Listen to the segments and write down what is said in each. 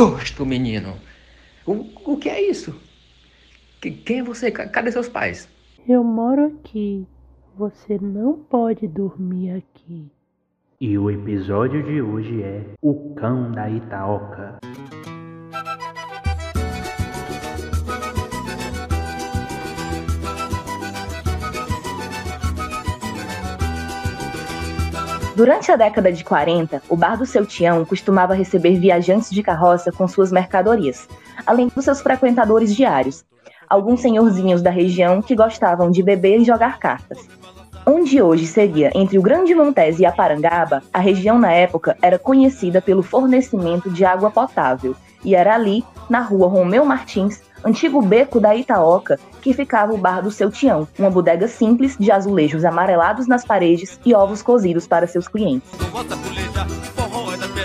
Susto, menino! O, o que é isso? Que- quem é você? Ca- Cadê seus pais? Eu moro aqui. Você não pode dormir aqui. E o episódio de hoje é O Cão da Itaoca. Durante a década de 40, o bar do seu Tião costumava receber viajantes de carroça com suas mercadorias, além dos seus frequentadores diários, alguns senhorzinhos da região que gostavam de beber e jogar cartas. Onde hoje seria entre o Grande Montes e a Parangaba, a região na época era conhecida pelo fornecimento de água potável, e era ali, na rua Romeu Martins, antigo beco da Itaoca, que ficava o bar do seu Tião, uma bodega simples de azulejos amarelados nas paredes e ovos cozidos para seus clientes.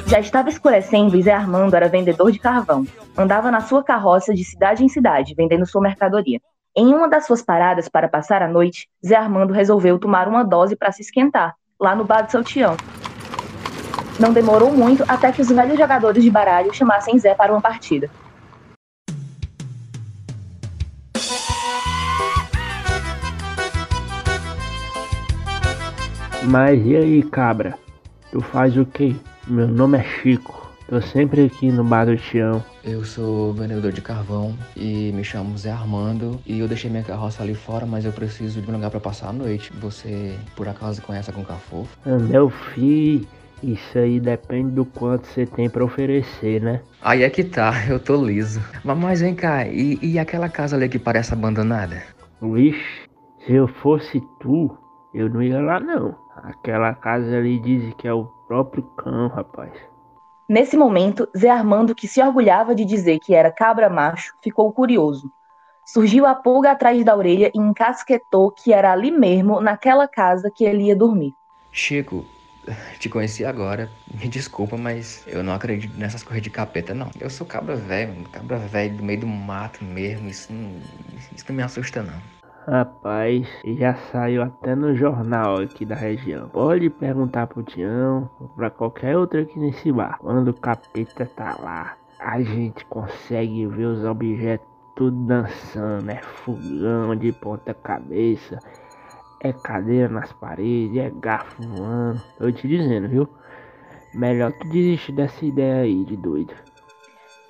Já estava escurecendo e Zé Armando era vendedor de carvão. Andava na sua carroça de cidade em cidade, vendendo sua mercadoria. Em uma das suas paradas para passar a noite, Zé Armando resolveu tomar uma dose para se esquentar, lá no bar do seu Tião. Não demorou muito até que os velhos jogadores de baralho chamassem Zé para uma partida. Mas e aí, cabra? Tu faz o quê? Meu nome é Chico. Tô sempre aqui no bar do Tião. Eu sou vendedor de carvão e me chamo Zé Armando e eu deixei minha carroça ali fora, mas eu preciso de um lugar pra passar a noite. Você, por acaso, conhece algum cafofo? Ah, Meu filho, isso aí depende do quanto você tem pra oferecer, né? Aí é que tá, eu tô liso. Mas, mas vem cá, e, e aquela casa ali que parece abandonada? Vixe, se eu fosse tu, eu não ia lá não. Aquela casa ali diz que é o próprio cão, rapaz. Nesse momento, Zé Armando, que se orgulhava de dizer que era cabra macho, ficou curioso. Surgiu a pulga atrás da orelha e encasquetou que era ali mesmo, naquela casa que ele ia dormir. Chico, te conheci agora. Me desculpa, mas eu não acredito nessas coisas de capeta, não. Eu sou cabra velho, cabra velho do meio do mato mesmo. Isso não, isso não me assusta, não. Rapaz, já saiu até no jornal aqui da região. Pode perguntar pro Tião ou pra qualquer outro aqui nesse bar. Quando o capeta tá lá, a gente consegue ver os objetos tudo dançando. É fogão de ponta cabeça, é cadeira nas paredes, é garfo voando. Tô te dizendo, viu? Melhor tu desistir dessa ideia aí de doido.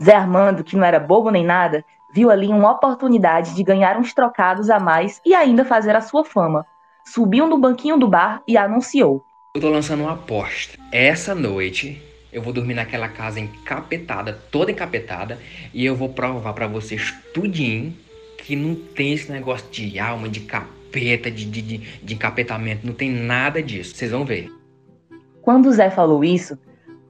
Zé Armando, que não era bobo nem nada, viu ali uma oportunidade de ganhar uns trocados a mais e ainda fazer a sua fama. Subiu no banquinho do bar e anunciou. Eu tô lançando uma aposta. Essa noite eu vou dormir naquela casa encapetada, toda encapetada, e eu vou provar pra vocês tudinho que não tem esse negócio de alma, de capeta, de, de, de, de encapetamento, não tem nada disso. Vocês vão ver. Quando Zé falou isso,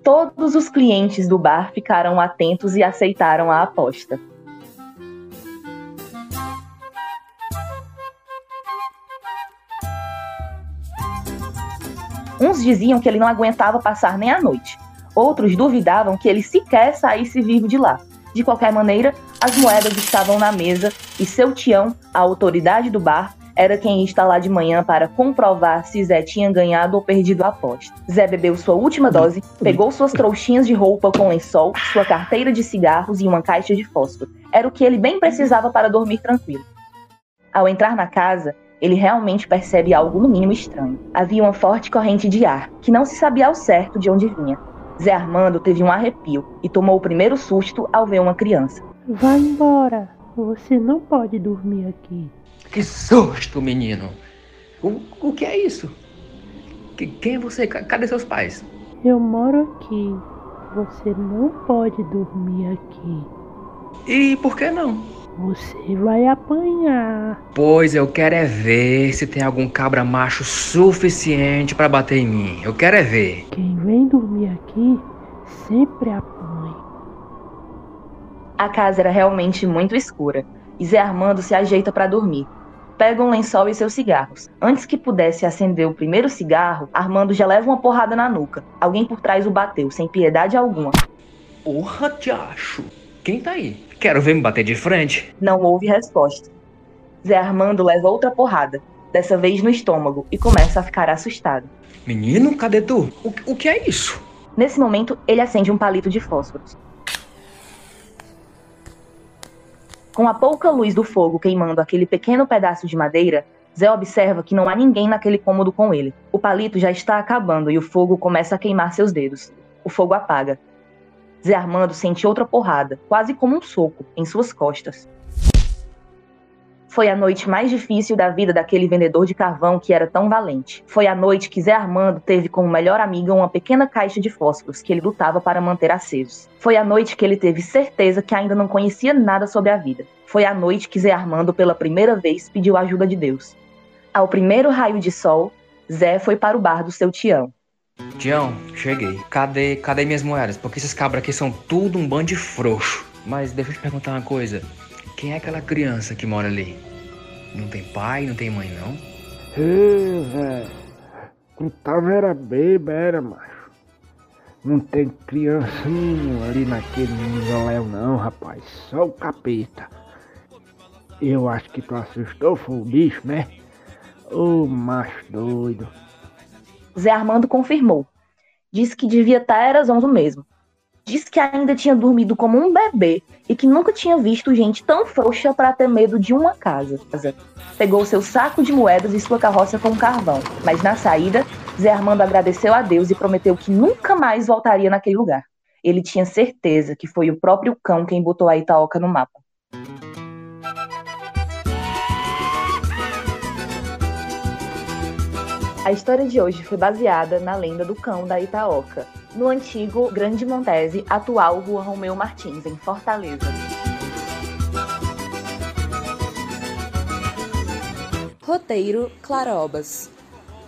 todos os clientes do bar ficaram atentos e aceitaram a aposta. Uns diziam que ele não aguentava passar nem a noite. Outros duvidavam que ele sequer saísse vivo de lá. De qualquer maneira, as moedas estavam na mesa e seu Tião, a autoridade do bar, era quem estar lá de manhã para comprovar se Zé tinha ganhado ou perdido a aposta. Zé bebeu sua última dose, pegou suas trouxinhas de roupa com lençol, sua carteira de cigarros e uma caixa de fósforo. Era o que ele bem precisava para dormir tranquilo. Ao entrar na casa, ele realmente percebe algo no mínimo estranho. Havia uma forte corrente de ar, que não se sabia ao certo de onde vinha. Zé Armando teve um arrepio e tomou o primeiro susto ao ver uma criança. Vai embora. Você não pode dormir aqui. Que susto, menino! O, o que é isso? Que- quem é você? Ca- Cadê seus pais? Eu moro aqui. Você não pode dormir aqui. E por que não? Você vai apanhar. Pois eu quero é ver se tem algum cabra macho suficiente para bater em mim. Eu quero é ver. Quem vem dormir aqui sempre apanha. A casa era realmente muito escura e Zé Armando se ajeita para dormir. Pega um lençol e seus cigarros. Antes que pudesse acender o primeiro cigarro, Armando já leva uma porrada na nuca. Alguém por trás o bateu, sem piedade alguma. Porra, acho. Quem tá aí? Quero ver me bater de frente. Não houve resposta. Zé Armando leva outra porrada, dessa vez no estômago, e começa a ficar assustado. Menino, cadê tu? O, o que é isso? Nesse momento, ele acende um palito de fósforos. Com a pouca luz do fogo queimando aquele pequeno pedaço de madeira, Zé observa que não há ninguém naquele cômodo com ele. O palito já está acabando e o fogo começa a queimar seus dedos. O fogo apaga. Zé Armando sente outra porrada, quase como um soco, em suas costas. Foi a noite mais difícil da vida daquele vendedor de carvão que era tão valente. Foi a noite que Zé Armando teve como melhor amiga uma pequena caixa de fósforos que ele lutava para manter acesos. Foi a noite que ele teve certeza que ainda não conhecia nada sobre a vida. Foi a noite que Zé Armando pela primeira vez pediu ajuda de Deus. Ao primeiro raio de sol, Zé foi para o bar do seu Tião. Tião, cheguei. Cadê, cadê minhas moedas? Porque esses cabras aqui são tudo um bando de frouxo. Mas deixa eu te perguntar uma coisa. Quem é aquela criança que mora ali? Não tem pai, não tem mãe, não? Ê, velho. Não tava era bebê, macho. Não tem criança nenhuma ali naquele mausoléu não, rapaz. Só o capeta. Eu acho que tu assustou foi o bicho, né? Ô, macho doido. Zé Armando confirmou. Disse que devia estar era zonzo mesmo. Disse que ainda tinha dormido como um bebê e que nunca tinha visto gente tão frouxa para ter medo de uma casa. Pegou seu saco de moedas e sua carroça com carvão, mas na saída, Zé Armando agradeceu a Deus e prometeu que nunca mais voltaria naquele lugar. Ele tinha certeza que foi o próprio cão quem botou a Itaoca no mapa. A história de hoje foi baseada na lenda do cão da Itaoca, no antigo Grande Montese, atual Rua Romeu Martins, em Fortaleza. Roteiro Clarobas.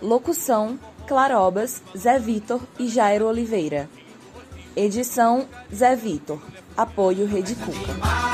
Locução Clarobas, Zé Vitor e Jairo Oliveira. Edição Zé Vitor. Apoio Rede Cuca.